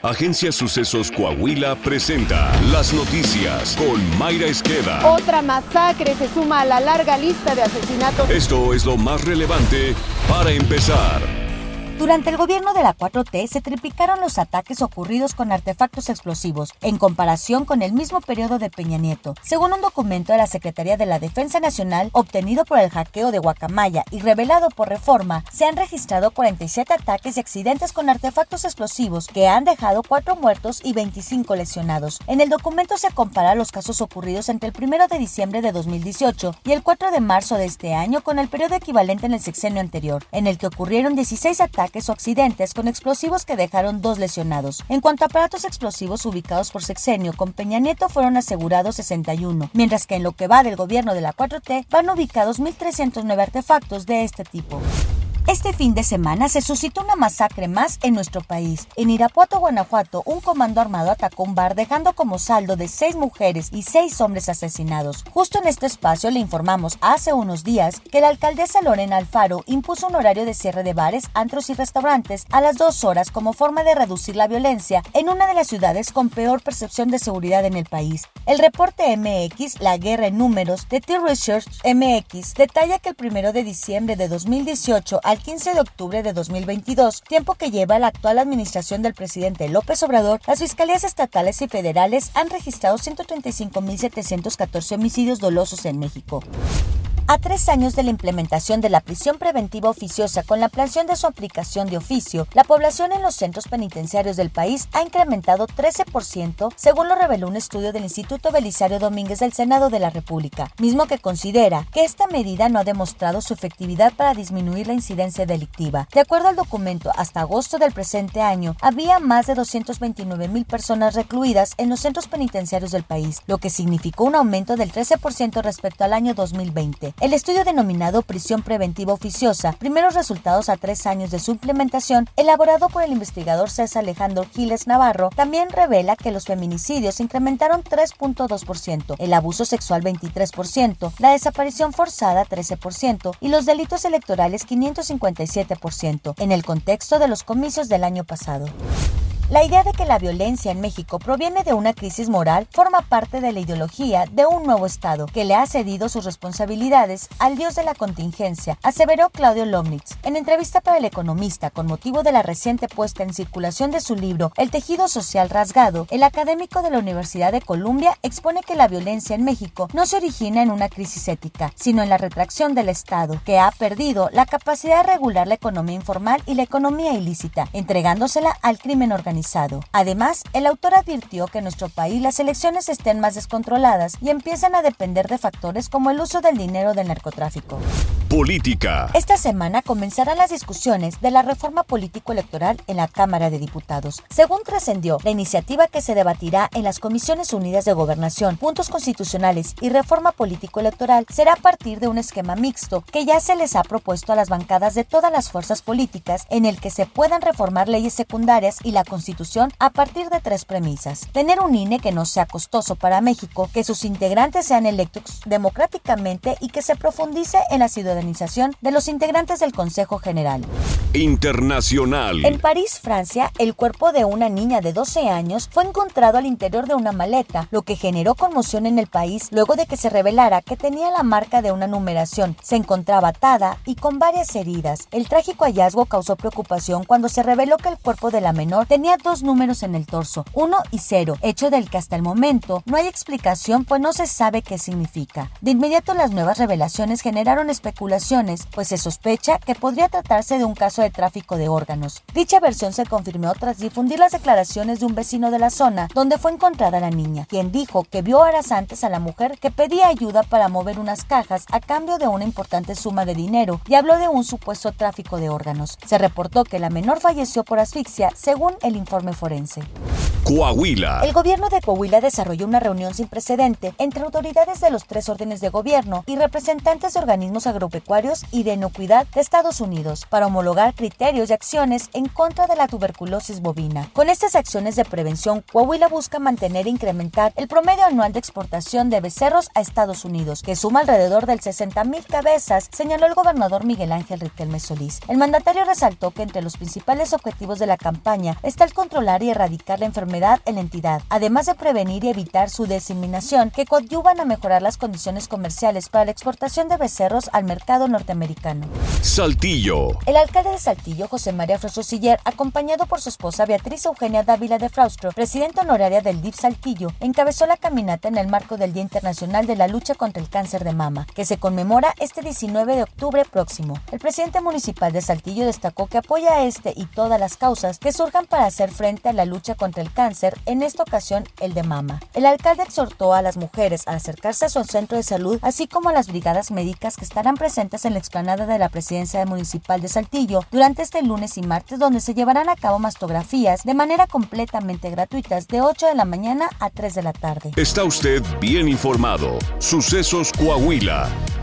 Agencia Sucesos Coahuila presenta las noticias con Mayra Esqueda. Otra masacre se suma a la larga lista de asesinatos. Esto es lo más relevante para empezar. Durante el gobierno de la 4T se triplicaron los ataques ocurridos con artefactos explosivos en comparación con el mismo periodo de Peña Nieto. Según un documento de la Secretaría de la Defensa Nacional obtenido por el hackeo de Guacamaya y revelado por Reforma, se han registrado 47 ataques y accidentes con artefactos explosivos que han dejado 4 muertos y 25 lesionados. En el documento se compara los casos ocurridos entre el 1 de diciembre de 2018 y el 4 de marzo de este año con el periodo equivalente en el sexenio anterior, en el que ocurrieron 16 ataques o accidentes con explosivos que dejaron dos lesionados. En cuanto a aparatos explosivos ubicados por sexenio, con Peña Nieto fueron asegurados 61, mientras que en lo que va del gobierno de la 4T van ubicados 1.309 artefactos de este tipo. Este fin de semana se suscitó una masacre más en nuestro país. En Irapuato, Guanajuato, un comando armado atacó un bar dejando como saldo de seis mujeres y seis hombres asesinados. Justo en este espacio le informamos hace unos días que la alcaldesa Lorena Alfaro impuso un horario de cierre de bares, antros y restaurantes a las dos horas como forma de reducir la violencia en una de las ciudades con peor percepción de seguridad en el país. El reporte MX, la guerra en números de T-Research MX, detalla que el primero de diciembre de 2018 al 15 de octubre de 2022, tiempo que lleva la actual administración del presidente López Obrador, las fiscalías estatales y federales han registrado 135.714 homicidios dolosos en México. A tres años de la implementación de la prisión preventiva oficiosa con la ampliación de su aplicación de oficio, la población en los centros penitenciarios del país ha incrementado 13%, según lo reveló un estudio del Instituto Belisario Domínguez del Senado de la República, mismo que considera que esta medida no ha demostrado su efectividad para disminuir la incidencia delictiva. De acuerdo al documento, hasta agosto del presente año había más de 229 mil personas recluidas en los centros penitenciarios del país, lo que significó un aumento del 13% respecto al año 2020. El estudio denominado Prisión Preventiva Oficiosa, primeros resultados a tres años de su implementación, elaborado por el investigador César Alejandro Giles Navarro, también revela que los feminicidios incrementaron 3.2%, el abuso sexual 23%, la desaparición forzada 13% y los delitos electorales 557%, en el contexto de los comicios del año pasado. La idea de que la violencia en México proviene de una crisis moral forma parte de la ideología de un nuevo Estado que le ha cedido sus responsabilidades al dios de la contingencia, aseveró Claudio Lomnitz. En entrevista para El Economista con motivo de la reciente puesta en circulación de su libro El tejido social rasgado, el académico de la Universidad de Columbia expone que la violencia en México no se origina en una crisis ética, sino en la retracción del Estado, que ha perdido la capacidad de regular la economía informal y la economía ilícita, entregándosela al crimen organizado Además, el autor advirtió que en nuestro país las elecciones estén más descontroladas y empiezan a depender de factores como el uso del dinero del narcotráfico. Política. Esta semana comenzarán las discusiones de la reforma político-electoral en la Cámara de Diputados. Según trascendió, la iniciativa que se debatirá en las Comisiones Unidas de Gobernación, Puntos Constitucionales y Reforma Político-Electoral será a partir de un esquema mixto que ya se les ha propuesto a las bancadas de todas las fuerzas políticas en el que se puedan reformar leyes secundarias y la Constitución a partir de tres premisas. Tener un INE que no sea costoso para México, que sus integrantes sean electos democráticamente y que se profundice en la ciudadanía de los integrantes del Consejo General. Internacional. En París, Francia, el cuerpo de una niña de 12 años fue encontrado al interior de una maleta, lo que generó conmoción en el país luego de que se revelara que tenía la marca de una numeración, se encontraba atada y con varias heridas. El trágico hallazgo causó preocupación cuando se reveló que el cuerpo de la menor tenía dos números en el torso, 1 y 0, hecho del que hasta el momento no hay explicación pues no se sabe qué significa. De inmediato las nuevas revelaciones generaron especulaciones pues se sospecha que podría tratarse de un caso de tráfico de órganos. Dicha versión se confirmó tras difundir las declaraciones de un vecino de la zona donde fue encontrada la niña, quien dijo que vio horas antes a la mujer que pedía ayuda para mover unas cajas a cambio de una importante suma de dinero y habló de un supuesto tráfico de órganos. Se reportó que la menor falleció por asfixia según el informe forense. Coahuila. El gobierno de Coahuila desarrolló una reunión sin precedente entre autoridades de los tres órdenes de gobierno y representantes de organismos agropecuarios y de inocuidad de Estados Unidos para homologar criterios y acciones en contra de la tuberculosis bovina. Con estas acciones de prevención, Coahuila busca mantener e incrementar el promedio anual de exportación de becerros a Estados Unidos, que suma alrededor del 60 mil cabezas, señaló el gobernador Miguel Ángel Riquelme Solís. El mandatario resaltó que entre los principales objetivos de la campaña está el controlar y erradicar la enfermedad en la entidad, además de prevenir y evitar su diseminación, que coadyuvan a mejorar las condiciones comerciales para la exportación de becerros al mercado norteamericano. Saltillo. El alcalde de Saltillo, José María Frososiller, acompañado por su esposa Beatriz Eugenia Dávila de Fraustro, presidenta honoraria del DIF Saltillo, encabezó la caminata en el marco del Día Internacional de la Lucha contra el Cáncer de Mama, que se conmemora este 19 de octubre próximo. El presidente municipal de Saltillo destacó que apoya a este y todas las causas que surjan para hacer frente a la lucha contra el cáncer, en esta ocasión el de mama. El alcalde exhortó a las mujeres a acercarse a su centro de salud, así como a las brigadas médicas que estarán presentes en la explanada de la presidencia municipal de Saltillo durante este lunes y martes, donde se llevarán a cabo mastografías de manera completamente gratuitas de 8 de la mañana a 3 de la tarde. Está usted bien informado. Sucesos Coahuila.